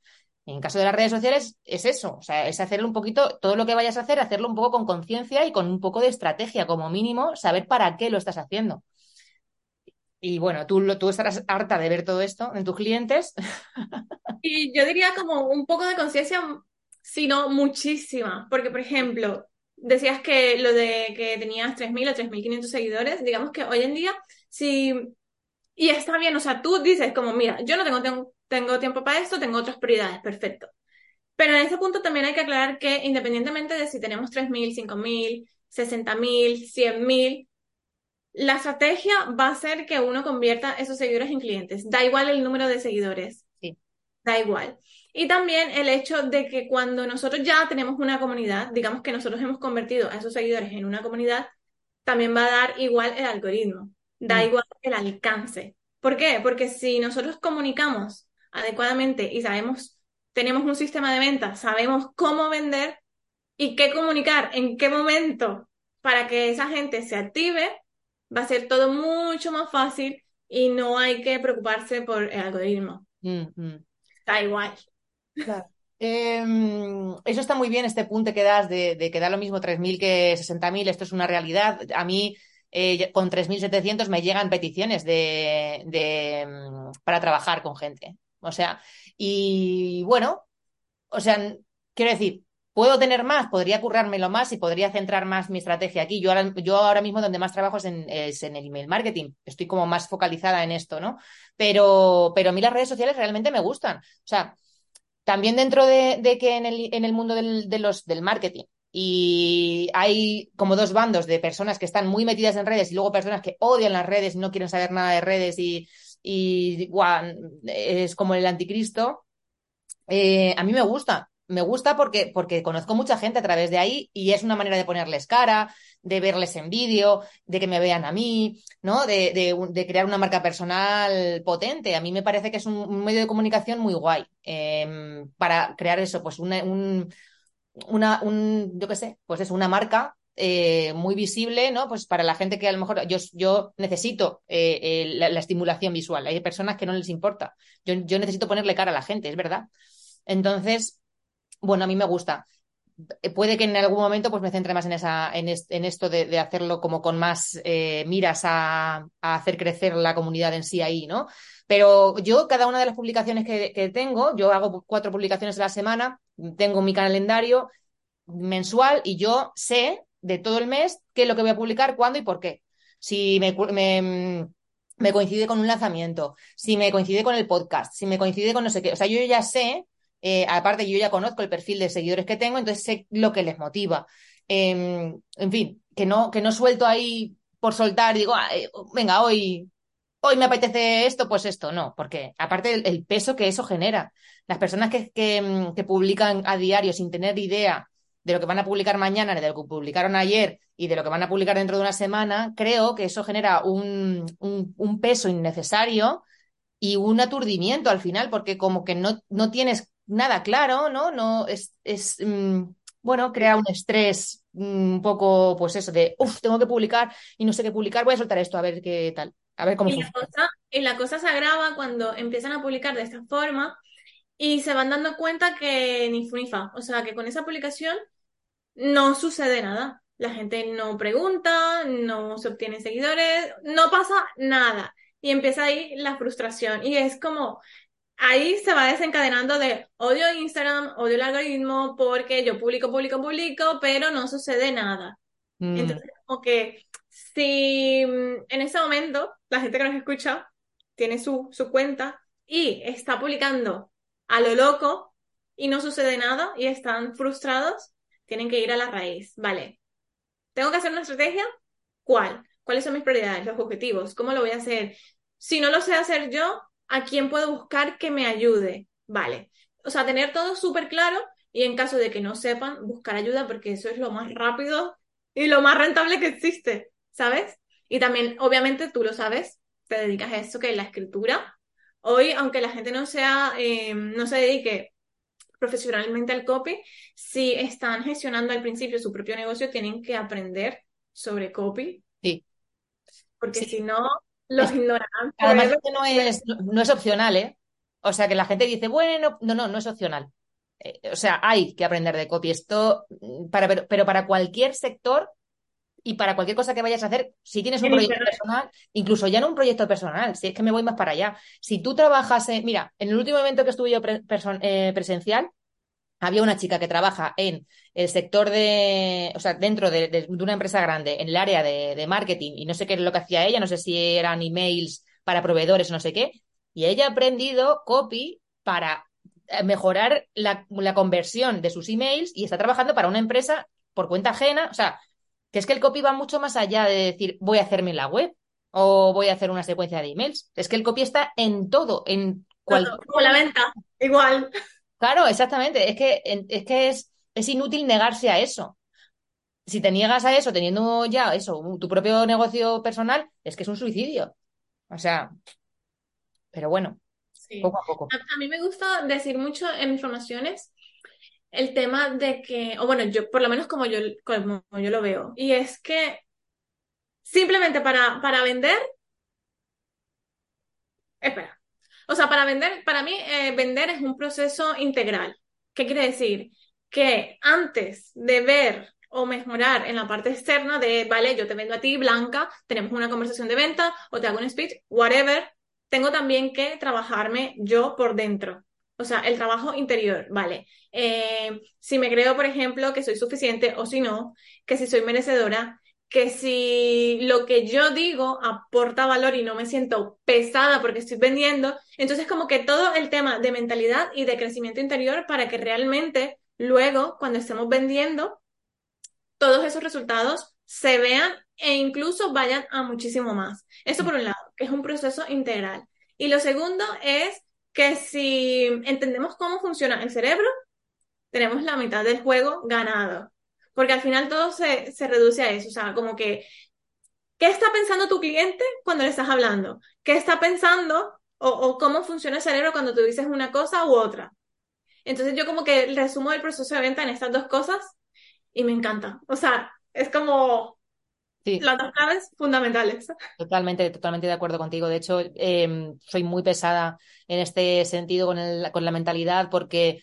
En caso de las redes sociales es eso, o sea, es hacerlo un poquito, todo lo que vayas a hacer, hacerlo un poco con conciencia y con un poco de estrategia, como mínimo, saber para qué lo estás haciendo. Y bueno, tú, tú estarás harta de ver todo esto en tus clientes. Y yo diría como un poco de conciencia, sino muchísima, porque por ejemplo, decías que lo de que tenías 3.000 o 3.500 seguidores, digamos que hoy en día, si... Y está bien, o sea, tú dices como, mira, yo no tengo, tengo, tengo tiempo para esto, tengo otras prioridades, perfecto. Pero en ese punto también hay que aclarar que independientemente de si tenemos 3.000, 5.000, 60.000, 100.000, la estrategia va a ser que uno convierta esos seguidores en clientes. Da igual el número de seguidores. Sí. Da igual. Y también el hecho de que cuando nosotros ya tenemos una comunidad, digamos que nosotros hemos convertido a esos seguidores en una comunidad, también va a dar igual el algoritmo, da mm. igual el alcance. ¿Por qué? Porque si nosotros comunicamos adecuadamente y sabemos, tenemos un sistema de venta, sabemos cómo vender y qué comunicar, en qué momento para que esa gente se active, va a ser todo mucho más fácil y no hay que preocuparse por el algoritmo. Mm. Da igual. Claro. Em, eso está muy bien, este punto que das de, de que da lo mismo 3.000 que 60.000, esto es una realidad. A mí eh, con 3.700 me llegan peticiones de, de, mm, para trabajar con gente. O sea, y bueno, o sea, quiero decir, puedo tener más, podría currármelo más y podría centrar más mi estrategia aquí. Yo ahora, yo ahora mismo donde más trabajo es en, el email marketing. Estoy como más focalizada en esto, ¿no? Pero, pero a mí las redes sociales realmente me gustan. O sea, también dentro de, que en el, mundo del, del marketing y hay como dos bandos de personas que están muy metidas en redes y luego personas que odian las redes y no quieren saber nada de redes y, y es como el anticristo. Eh, a mí me gusta, me gusta porque, porque conozco mucha gente a través de ahí y es una manera de ponerles cara, de verles en vídeo, de que me vean a mí, ¿no? De, de, crear una marca personal potente. A mí me parece que es un, medio de comunicación muy guay eh, para crear eso, pues un, una, un, yo qué sé, pues es una marca eh, muy visible, ¿no? Pues para la gente que a lo mejor yo, yo necesito eh, eh, la, la, estimulación visual. Hay personas que no les importa. Yo, yo necesito ponerle cara a la gente, es verdad. Entonces, bueno, a mí me gusta. Puede que en algún momento pues me centre más en, esa, en, est, en esto de, hacerlo como con más eh, miras a, a, hacer crecer la comunidad en sí ahí, ¿no? Pero yo, cada una de las publicaciones que, que tengo, yo hago cuatro publicaciones a la semana, tengo mi calendario mensual y yo sé de todo el mes qué es lo que voy a publicar, cuándo y por qué. Si me, me, me coincide con un lanzamiento, si me coincide con el podcast, si me coincide con no sé qué. O sea, yo ya sé eh, aparte, yo ya conozco el perfil de seguidores que tengo, entonces sé lo que les motiva. Eh, en fin, que no, que no suelto ahí por soltar, digo, venga, hoy, hoy me apetece esto, pues esto, no, porque aparte el, peso que eso genera. Las personas que, que, que, publican a diario sin tener idea de lo que van a publicar mañana, de lo que publicaron ayer y de lo que van a publicar dentro de una semana, creo que eso genera un, un, un peso innecesario y un aturdimiento al final, porque como que no, no tienes nada claro, ¿no? No es, es mmm, bueno, crea un estrés mmm, un poco, pues eso, de, uff, tengo que publicar y no sé qué publicar, voy a soltar esto a ver qué tal, a ver cómo y la, cosa, y la cosa se agrava cuando empiezan a publicar de esta forma y se van dando cuenta que ni funifa, o sea, que con esa publicación no sucede nada. La gente no pregunta, no se obtienen seguidores, no pasa nada. Y empieza ahí la frustración. Y es como, ahí se va desencadenando de odio Instagram, odio el algoritmo, porque yo publico, publico, publico, pero no sucede nada. Mm. Entonces, como que si mm, en ese momento la gente que nos escucha tiene su, su cuenta y está publicando a lo loco y no sucede nada y están frustrados, tienen que ir a la raíz. Vale, ¿tengo que hacer una estrategia? ¿Cuál? ¿Cuáles son mis prioridades, los objetivos? ¿Cómo lo voy a hacer? Si no lo sé hacer yo, ¿a quién puedo buscar que me ayude? Vale. O sea, tener todo súper claro y en caso de que no sepan, buscar ayuda porque eso es lo más rápido y lo más rentable que existe, ¿sabes? Y también, obviamente, tú lo sabes, te dedicas a eso que es la escritura. Hoy, aunque la gente no sea, eh, no se dedique profesionalmente al copy, si están gestionando al principio su propio negocio, tienen que aprender sobre copy. Sí. Porque si no, los ignorarán. Además, no es, no es opcional, ¿eh? O sea, que la gente dice, bueno, no, no, no es opcional. Eh, o sea, hay que aprender de copy. Esto, mm, para, pero, para cualquier sector y para cualquier cosa que vayas a hacer, si tienes un proyecto personal, incluso ya no un proyecto personal, si es que me voy más para allá. Si tú trabajas, mira, en el último evento que estuve yo eh, presencial, había una chica que trabaja en el sector de, o sea, dentro de, una empresa grande, en el área de, marketing, y no sé qué es lo que hacía ella, no sé si eran emails para proveedores no sé qué, y ella ha aprendido copy para eh, mejorar la, conversión de sus emails y está trabajando para una empresa por cuenta ajena, o sea, que es que el copy va mucho más allá de decir voy a hacerme la web o voy a hacer una secuencia de emails, es que el copy está en todo, en cualquier... Como la venta, igual. Claro, exactamente. Es que, es, que es, es inútil negarse a eso. Si te niegas a eso teniendo ya eso, tu propio negocio personal, es que es un suicidio. O sea, pero bueno, poco a poco. A, mí me gusta decir mucho en mis formaciones el tema de que, o bueno, yo, por lo menos como yo, como yo lo veo, y es que simplemente para, para vender, espera, o sea, para vender, para mí, eh, vender es un proceso integral. ¿Qué quiere decir? Que antes de ver o mejorar en la parte externa de, vale, yo te vendo a ti, Blanca, tenemos una conversación de venta o te hago un speech, whatever, tengo también que trabajarme yo por dentro. O sea, el trabajo interior, vale. Eh, si me creo, por ejemplo, que soy suficiente o si no, que si soy merecedora, que si lo que yo digo aporta valor y no me siento pesada porque estoy vendiendo, entonces como que todo el tema de mentalidad y de crecimiento interior para que realmente luego cuando estemos vendiendo, todos esos resultados se vean e incluso vayan a muchísimo más. Eso por un lado, que es un proceso integral. Y lo segundo es que si entendemos cómo funciona el cerebro, tenemos la mitad del juego ganado. Porque al final todo se, reduce a eso, o sea, como que, ¿qué está pensando tu cliente cuando le estás hablando? ¿Qué está pensando o, cómo funciona el cerebro cuando tú dices una cosa u otra? Entonces yo como que resumo el proceso de venta en estas dos cosas y me encanta. O sea, es como las dos claves fundamentales. Totalmente, totalmente de acuerdo contigo. De hecho, em, soy muy pesada en este sentido con, el, con la mentalidad porque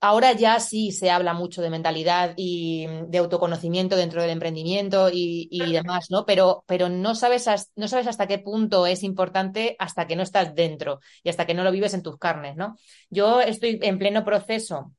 Ahora ya sí se habla mucho de mentalidad y de autoconocimiento dentro del emprendimiento y, demás, ¿no? Pero, pero no, sabes no sabes hasta qué punto es importante hasta que no estás dentro y hasta que no lo vives en tus carnes, ¿no? Yo estoy en pleno proceso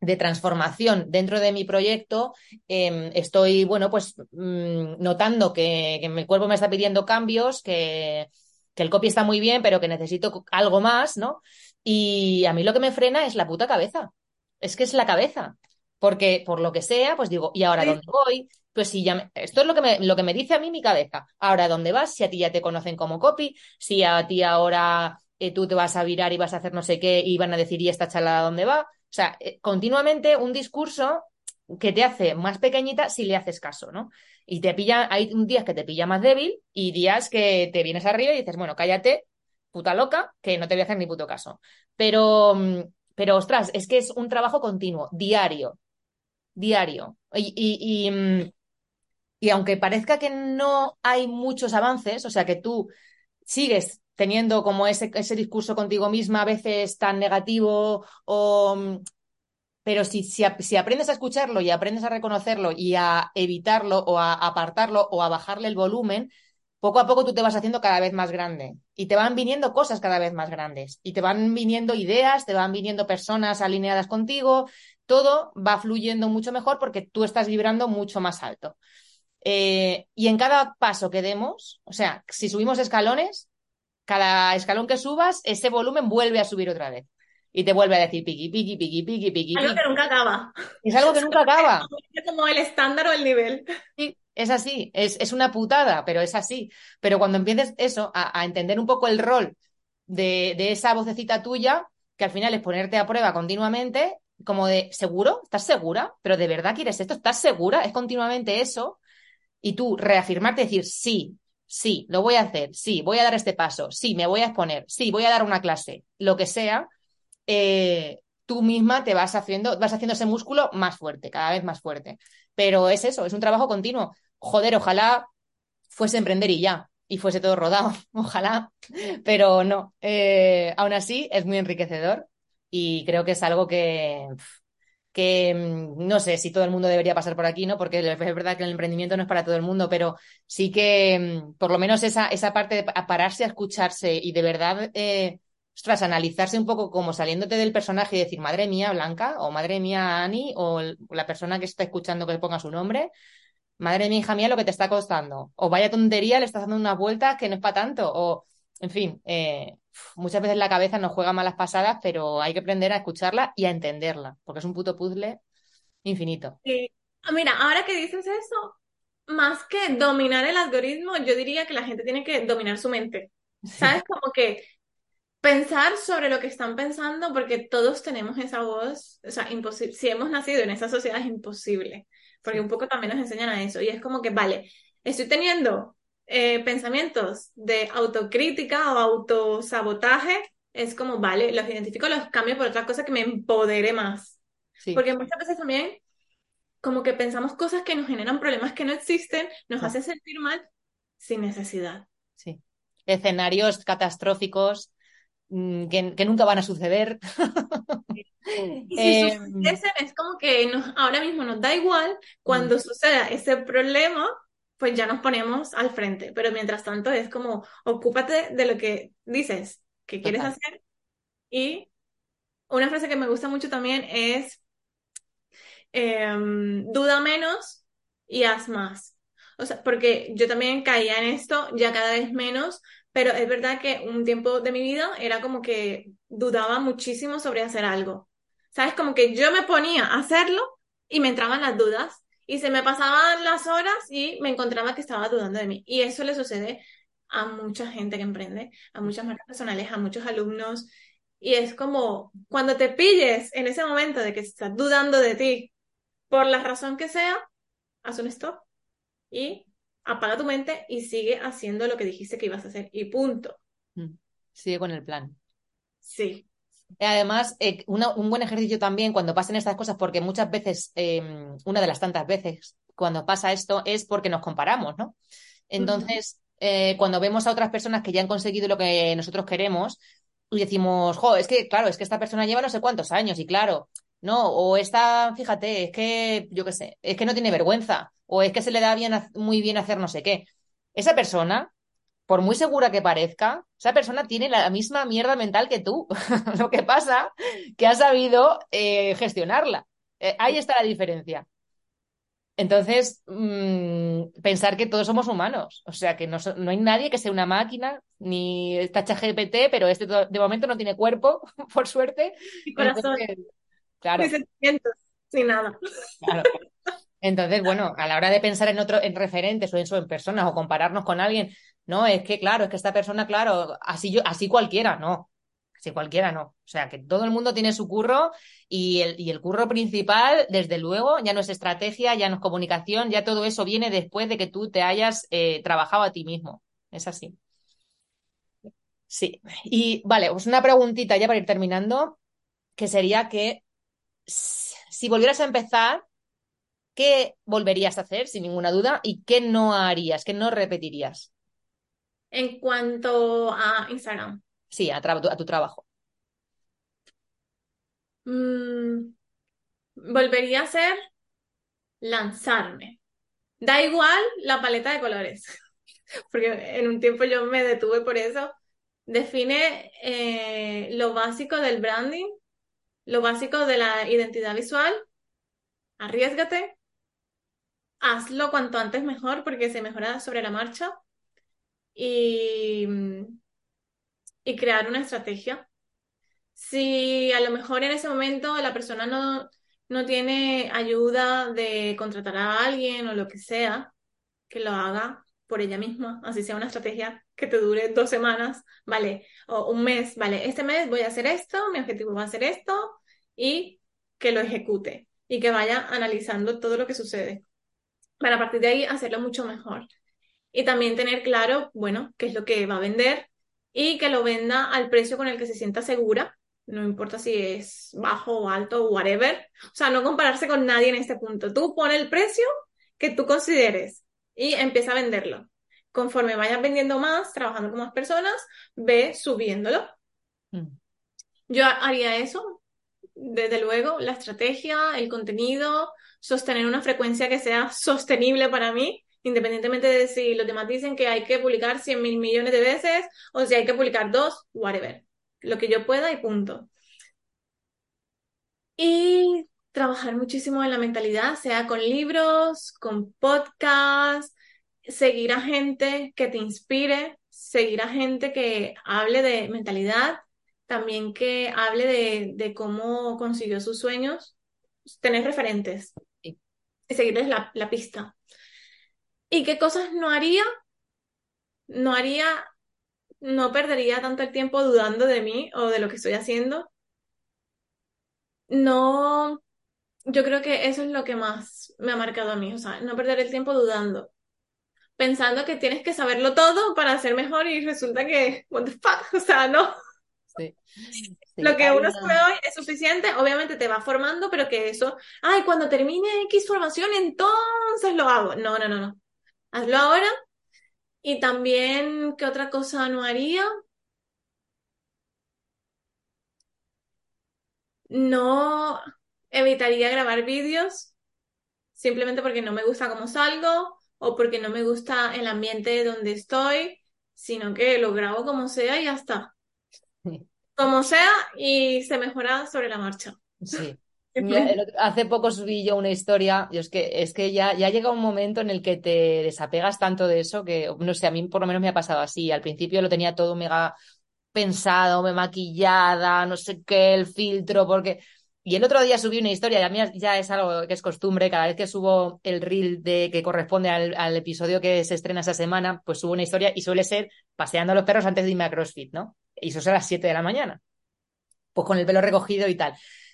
de transformación dentro de mi proyecto, em, estoy, bueno, pues mm, notando que, que, mi cuerpo me está pidiendo cambios, que, que el copy está muy bien, pero que necesito algo más, ¿no? Y a mí lo que me frena es la puta cabeza es que es la cabeza. Porque por lo que sea, pues digo, ¿y ahora dónde voy? Pues si ya esto es lo que me, lo que me dice a mí mi cabeza. Ahora dónde vas, si a ti ya te conocen como copy, si a ti ahora eh, tú te vas a virar y vas a hacer no sé qué y van a decir, ¿y esta chalada dónde va? O sea, eh, continuamente un discurso que te hace más pequeñita si le haces caso, ¿no? Y te pilla, hay días que te pilla más débil y días que te vienes arriba y dices, bueno, cállate, puta loca, que no te voy a hacer ni puto caso. Pero mm, pero ostras, es que es un trabajo continuo, diario, diario. Y, mm, y, aunque parezca que no hay muchos avances, o sea, que tú sigues teniendo como ese, ese discurso contigo misma a veces tan negativo o... Mm, pero si, si, si, aprendes a escucharlo y aprendes a reconocerlo y a evitarlo o a apartarlo o a bajarle el volumen, poco a poco tú te vas haciendo cada vez más grande. Y te van viniendo cosas cada vez más grandes. Y te van viniendo ideas, te van viniendo personas alineadas contigo, todo va fluyendo mucho mejor porque tú estás vibrando mucho más alto. Eh, y en cada paso que demos, o sea, si subimos escalones, cada escalón que subas, ese volumen vuelve a subir otra vez. Y te vuelve a decir piqui, piqui, piqui, piqui, piqui. Algo que nunca acaba. Es algo que nunca acaba. *laughs* Es como el estándar o el nivel. Sí, es así, es, una putada, pero es así. Pero cuando empieces eso, a, entender un poco el rol de, esa vocecita tuya, que al final es ponerte a prueba continuamente, como de, ¿seguro? ¿Estás segura? ¿Pero de verdad quieres esto? ¿Estás segura? Es continuamente eso. Y tú reafirmarte y decir, sí, sí, lo voy a hacer, sí, voy a dar este paso, sí, me voy a exponer, sí, voy a dar una clase, lo que sea, eh, tú misma te vas haciendo, vas haciendo ese músculo más fuerte, cada vez más fuerte. Pero es eso, es un trabajo continuo. Joder, ojalá fuese emprender y ya, y fuese todo rodado, *laughs* ojalá, pero no. Eh, aún así, es muy enriquecedor y creo que es algo que, que mm, no sé si todo el mundo debería pasar por aquí, ¿no? Porque es verdad que el emprendimiento no es para todo el mundo, pero sí que mm, por lo menos esa, esa parte de pararse a escucharse y de verdad, eh, ostras, analizarse un poco como saliéndote del personaje y decir, madre mía, Blanca, o madre mía, Ani, o la persona que está escuchando que le ponga su nombre, madre mía, hija mía, lo que te está costando. O vaya tontería, le estás dando unas vueltas que no es para tanto. O, en fin, eh, muchas veces la cabeza nos juega malas pasadas, pero hay que aprender a escucharla y a entenderla, porque es un puto puzzle infinito. Sí. Ah, mira, ahora que dices eso, más que dominar el algoritmo, yo diría que la gente tiene que dominar su mente. ¿Sabes? Como que pensar sobre lo que están pensando, porque todos tenemos esa voz, o sea, imposible. Si hemos nacido en esa sociedad es imposible, porque un poco también nos enseñan a eso. Y es como que, vale, estoy teniendo eh, pensamientos de autocrítica o autosabotaje, es como, vale, los identifico, los cambio por otra cosa que me empodere más. Porque muchas veces también como que pensamos cosas que nos generan problemas que no existen, nos hacen sentir mal sin necesidad. Sí. Escenarios catastróficos mm, que, nunca van a suceder. *laughs* Y si suceden, es como que nos, ahora mismo nos da igual cuando mm. suceda ese problema, pues ya nos ponemos al frente. Pero mientras tanto es como, ocúpate de lo que dices que quieres hacer. Y una frase que me gusta mucho también es, em, duda menos y haz más. O sea, porque yo también caía en esto ya cada vez menos, pero es verdad que un tiempo de mi vida era como que dudaba muchísimo sobre hacer algo. ¿Sabes? Como que yo me ponía a hacerlo y me entraban las dudas y se me pasaban las horas y me encontraba que estaba dudando de mí. Y eso le sucede a mucha gente que emprende, a muchas marcas personales, a muchos alumnos. Y es como cuando te pilles en ese momento de que estás dudando de ti, por la razón que sea, haz un stop y apaga tu mente y sigue haciendo lo que dijiste que ibas a hacer y punto. Mm. Sigue con el plan. Sí. Además, eh, un buen ejercicio también cuando pasen estas cosas, porque muchas veces, em, una de las tantas veces cuando pasa esto es porque nos comparamos, ¿no? Entonces, eh, cuando vemos a otras personas que ya han conseguido lo que nosotros queremos y decimos, jo, es que, claro, es que esta persona lleva no sé cuántos años y claro, no, o esta, fíjate, es que, yo qué sé, es que no tiene vergüenza, o es que se le da bien, muy bien hacer no sé qué. Esa persona por muy segura que parezca, esa persona tiene la misma mierda mental que tú. *laughs* Lo que pasa que ha sabido eh, gestionarla. Eh, ahí está la diferencia. Entonces, mm, pensar que todos somos humanos. O sea, que no, hay nadie que sea una máquina, ni está GPT, pero este de momento no tiene cuerpo, *laughs* por suerte. Y corazón. claro. Ni sentimientos, sin nada. Claro. Entonces, bueno, a la hora de pensar en otro, en referentes o en, en personas o compararnos con alguien, no, es que claro, es que esta persona, claro, así yo, así cualquiera, no. Así cualquiera no. O sea, que todo el mundo tiene su curro y el, y el curro principal, desde luego, ya no es estrategia, ya no es comunicación, ya todo eso viene después de que tú te hayas eh, trabajado a ti mismo. Es así. Sí. Y vale, pues una preguntita ya para ir terminando, que sería que si volvieras a empezar, ¿qué volverías a hacer, sin ninguna duda, y qué no harías, qué no repetirías? En cuanto a Instagram. Sí, a, tu trabajo. Mm, volvería a hacer lanzarme. Da igual la paleta de colores, *laughs* porque en un tiempo yo me detuve por eso. Define eh, lo básico del branding, lo básico de la identidad visual, arriesgate hazlo cuanto antes mejor porque se mejora sobre la marcha y, y crear una estrategia. Si a lo mejor en ese momento la persona no, no tiene ayuda de contratar a alguien o lo que sea, que lo haga por ella misma, así sea una estrategia que te dure dos semanas, ¿vale? O un mes, ¿vale? Este mes voy a hacer esto, mi objetivo va a ser esto y que lo ejecute y que vaya analizando todo lo que sucede para a partir de ahí hacerlo mucho mejor. Y también tener claro, bueno, qué es lo que va a vender y que lo venda al precio con el que se sienta segura, no importa si es bajo o alto o whatever. O sea, no compararse con nadie en este punto. Tú pon el precio que tú consideres y empieza a venderlo. Conforme vayas vendiendo más, trabajando con más personas, ve subiéndolo. Mm. Yo haría eso, desde luego, la estrategia, el contenido, sostener una frecuencia que sea sostenible para mí, independientemente de si los demás dicen que hay que publicar 100 mil millones de veces o si hay que publicar dos, whatever. Lo que yo pueda y punto. Y trabajar muchísimo en la mentalidad, sea con libros, con podcasts, seguir a gente que te inspire, seguir a gente que hable de mentalidad, también que hable de, cómo consiguió sus sueños, tener referentes y seguirles la, la pista. ¿Y qué cosas no haría? No haría, no perdería tanto el tiempo dudando de mí o de lo que estoy haciendo. No, yo creo que eso es lo que más me ha marcado a mí, o sea, no perder el tiempo dudando, pensando que tienes que saberlo todo para ser mejor y resulta que, what the fuck, *laughs* o sea, no. Lo que uno sabe hoy es suficiente, obviamente te va formando, pero que eso, ay, cuando termine X formación, entonces lo hago. No, no, no, no. Hazlo ahora. Y también, ¿qué otra cosa no haría? No evitaría grabar vídeos simplemente porque no me gusta cómo salgo o porque no me gusta el ambiente donde estoy, sino que lo grabo como sea y ya está. Como sea y se mejora sobre la marcha. Sí. *laughs* hace poco subí yo una historia, y es que, es que ya, ya llega un momento en el que te desapegas tanto de eso que, no sé, a mí por lo menos me ha pasado así. Al principio lo tenía todo mega pensado, me maquillada, no sé qué, el filtro, porque y el otro día subí una historia, y a mí ya es algo que es costumbre, cada vez que subo el reel de que corresponde al, episodio que se estrena esa semana, pues subo una historia y suele ser paseando a los perros antes de irme a CrossFit, ¿no? Y eso es a las 7 de la mañana. Pues con el pelo recogido y tal.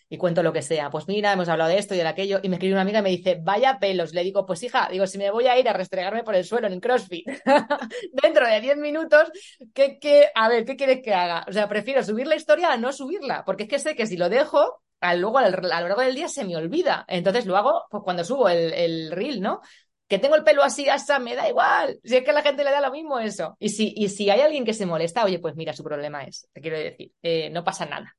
Y cuento lo que sea. Pues mira, hemos hablado de esto y de aquello. Y me escribe una amiga y me dice, vaya pelos. Le digo, pues hija, digo, si me voy a ir a restregarme por el suelo en CrossFit *laughs* dentro de 10 minutos, ¿qué, qué, a ver, ¿qué quieres que haga? O sea, prefiero subir la historia a no subirla, porque es que sé que si lo dejo, luego a lo largo del día se me olvida. Entonces lo hago pues, cuando subo el, el reel, ¿no? Que tengo el pelo así, hasta me da igual. Si es que a la gente le da lo mismo eso. Y si, y si hay alguien que se molesta, oye, pues mira, su problema es, te quiero decir, eh, no pasa nada.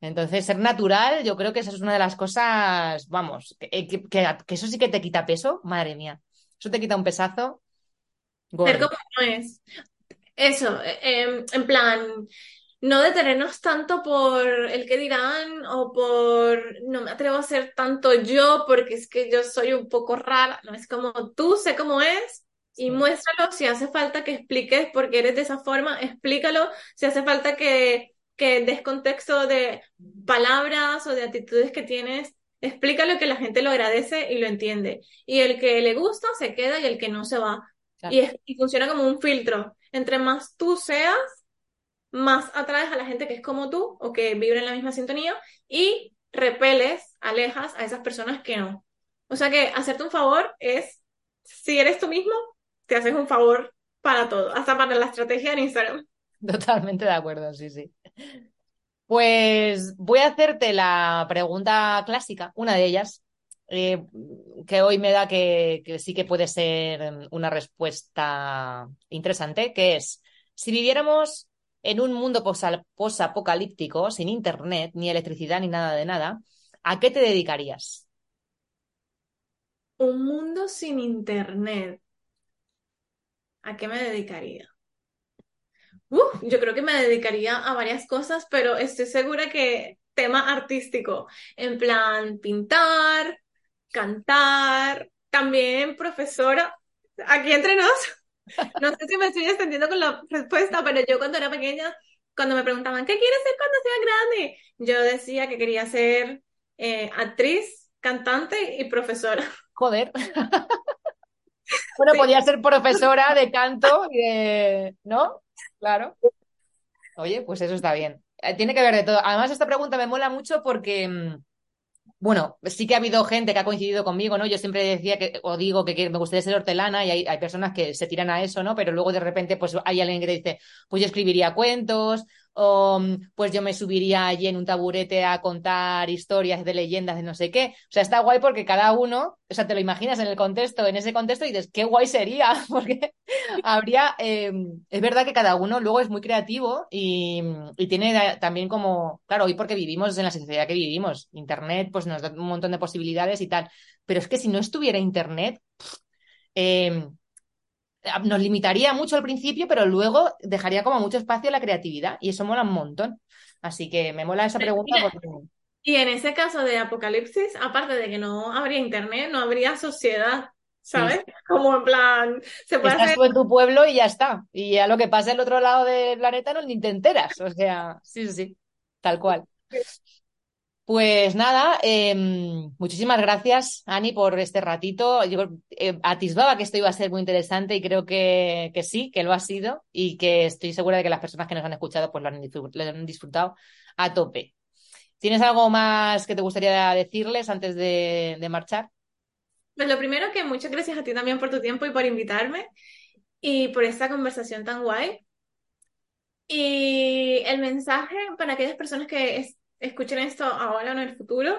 Entonces, ser natural, yo creo que esa es una de las cosas, vamos, que, eh, que, eso sí que te quita peso, madre mía. Eso te quita un pesazo. Ser como no es. Eso, eh, em, en plan, no detenernos tanto por el que dirán o por no me atrevo a ser tanto yo porque es que yo soy un poco rara, no es como tú sé cómo es y muéstralo si hace falta que expliques por qué eres de esa forma, explícalo si hace falta que que des contexto de palabras o de actitudes que tienes, explícalo que la gente lo agradece y lo entiende. Y el que le gusta se queda y el que no se va. Y, y funciona como un filtro. Entre más tú seas, más atraes a la gente que es como tú o que vive en la misma sintonía y repeles, alejas a esas personas que no. O sea que hacerte un favor es, si eres tú mismo, te haces un favor para todo, hasta para la estrategia en Instagram. *laughs* Totalmente de acuerdo, sí, sí. Pues voy a hacerte la pregunta clásica, una de ellas, eh, que hoy me da que, que, sí que puede ser una respuesta interesante, que es, si viviéramos en un mundo posapocalíptico, sin internet, ni electricidad, ni nada de nada, ¿a qué te dedicarías? Un mundo sin internet. ¿A qué me dedicaría? Yo creo que me dedicaría a varias cosas, pero estoy segura que tema artístico, en plan pintar, cantar, también profesora, aquí entre nos, *laughs* no sé si me estoy extendiendo con la respuesta, pero yo cuando era pequeña, cuando me preguntaban, ¿qué quieres ser cuando sea grande? Yo decía que quería ser eh, actriz, cantante y profesora. Joder. *laughs* *laughs* bueno, podía ser profesora de canto y de... ¿No? Claro. Oye, pues eso está bien. Eh, tiene que ver de todo. Además, esta pregunta me mola mucho porque mm, bueno, sí que ha habido gente que ha coincidido conmigo, ¿no? Yo siempre decía que, o digo que, me gustaría ser hortelana y hay, personas que se tiran a eso, ¿no? Pero luego de repente, pues hay alguien que te dice, pues yo escribiría cuentos, o pues yo me subiría allí en un taburete a contar historias de leyendas de no sé qué. O sea, está guay porque cada uno, o sea, te lo imaginas en el contexto, en ese contexto y dices, qué guay sería, *laughs* porque habría, eh, es verdad que cada uno luego es muy creativo y, y, tiene también como, claro, hoy porque vivimos en la sociedad que vivimos, Internet pues nos da un montón de posibilidades y tal, pero es que si no estuviera Internet, eh, nos limitaría mucho al principio, pero luego dejaría como mucho espacio a la creatividad y eso mola un montón. Así que me mola esa pregunta. Porque... Y en ese caso de apocalipsis, aparte de que no habría internet, no habría sociedad, ¿sabes? Sí. *laughs* Como en plan, se puede Estás hacer... tú en tu pueblo y ya está. Y a lo que pasa al otro lado del planeta no ni te enteras. O sea, sí, sí, sí, tal cual. Pues nada, eh, muchísimas gracias, Ani, por este ratito. Yo eh, atisbaba que esto iba a ser muy interesante y creo que, que, sí, que lo ha sido y que estoy segura de que las personas que nos han escuchado pues lo han, disfrutado a tope. ¿Tienes algo más que te gustaría decirles antes de, marchar? Pues lo primero que muchas gracias a ti también por tu tiempo y por invitarme y por esta conversación tan guay. Y el mensaje para aquellas personas que escuchen esto ahora o en el futuro,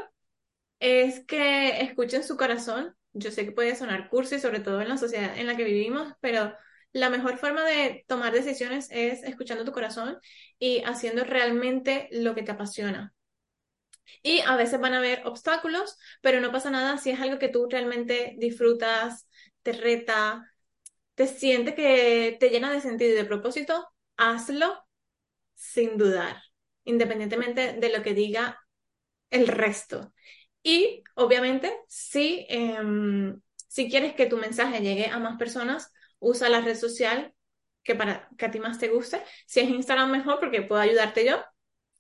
es que escuchen su corazón. Yo sé que puede sonar curso y sobre todo en la sociedad en la que vivimos, pero la mejor forma de tomar decisiones es escuchando tu corazón y haciendo realmente lo que te apasiona. Y a veces van a haber obstáculos, pero no pasa nada si es algo que tú realmente disfrutas, te reta, te siente que te llena de sentido y de propósito, hazlo sin dudar independientemente de lo que diga el resto. Y obviamente, si, eh, si quieres que tu mensaje llegue a más personas, usa la red social que, para, que a ti más te guste. Si es Instagram, mejor porque puedo ayudarte yo,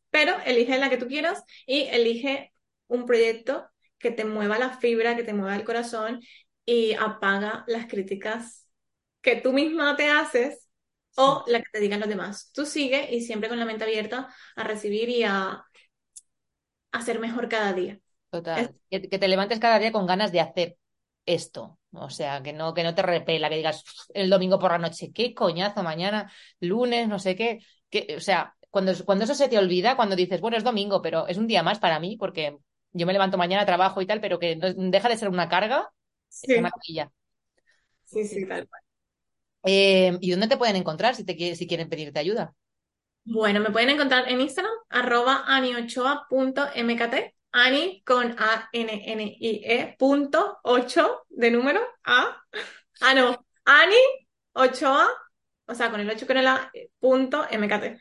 pero elige la que tú quieras y elige un proyecto que te mueva la fibra, que te mueva el corazón y apaga las críticas que tú misma te haces o la que te digan los demás. Tú sigue y siempre con la mente abierta a recibir y a hacer mejor cada día. Total. Que, que, te levantes cada día con ganas de hacer esto. O sea, que no, que no te repela, que digas el domingo por la noche, qué coñazo, mañana, lunes, no sé qué. que o sea, cuando, cuando eso se te olvida, cuando dices, bueno, es domingo, pero es un día más para mí, porque yo me levanto mañana, trabajo y tal, pero que no, deja de ser una carga, sí. es maravilla. Sí, sí, tal cual. Eh, ¿Y dónde te pueden encontrar si, te, si quieren pedirte ayuda? Bueno, me pueden encontrar en Instagram, arroba aniochoa.mkt, ani con A-N-N-I-E punto 8 de número A. Ah, no, ani ochoa, o sea, con el 8 con el A, punto MKT.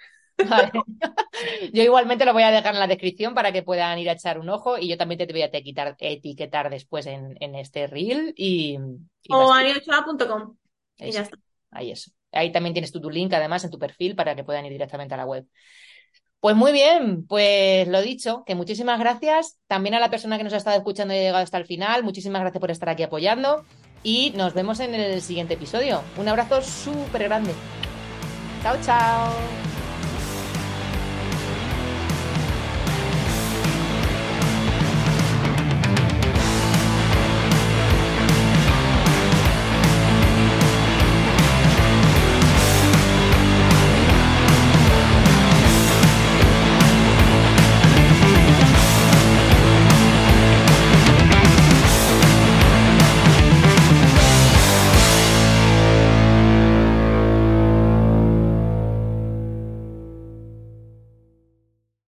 Vale. *laughs* Yo igualmente lo voy a dejar en la descripción para que puedan ir a echar un ojo y yo también te voy a etiquetar, etiquetar después en, en este reel y... y o aniochoa.com y ya está. Ahí eso. Ahí también tienes tu, tu link además en tu perfil para que puedan ir directamente a la web. Pues muy bien, pues lo dicho, que muchísimas gracias también a la persona que nos ha estado escuchando y ha llegado hasta el final. Muchísimas gracias por estar aquí apoyando y nos vemos en el siguiente episodio. Un abrazo súper grande. Chao, chao.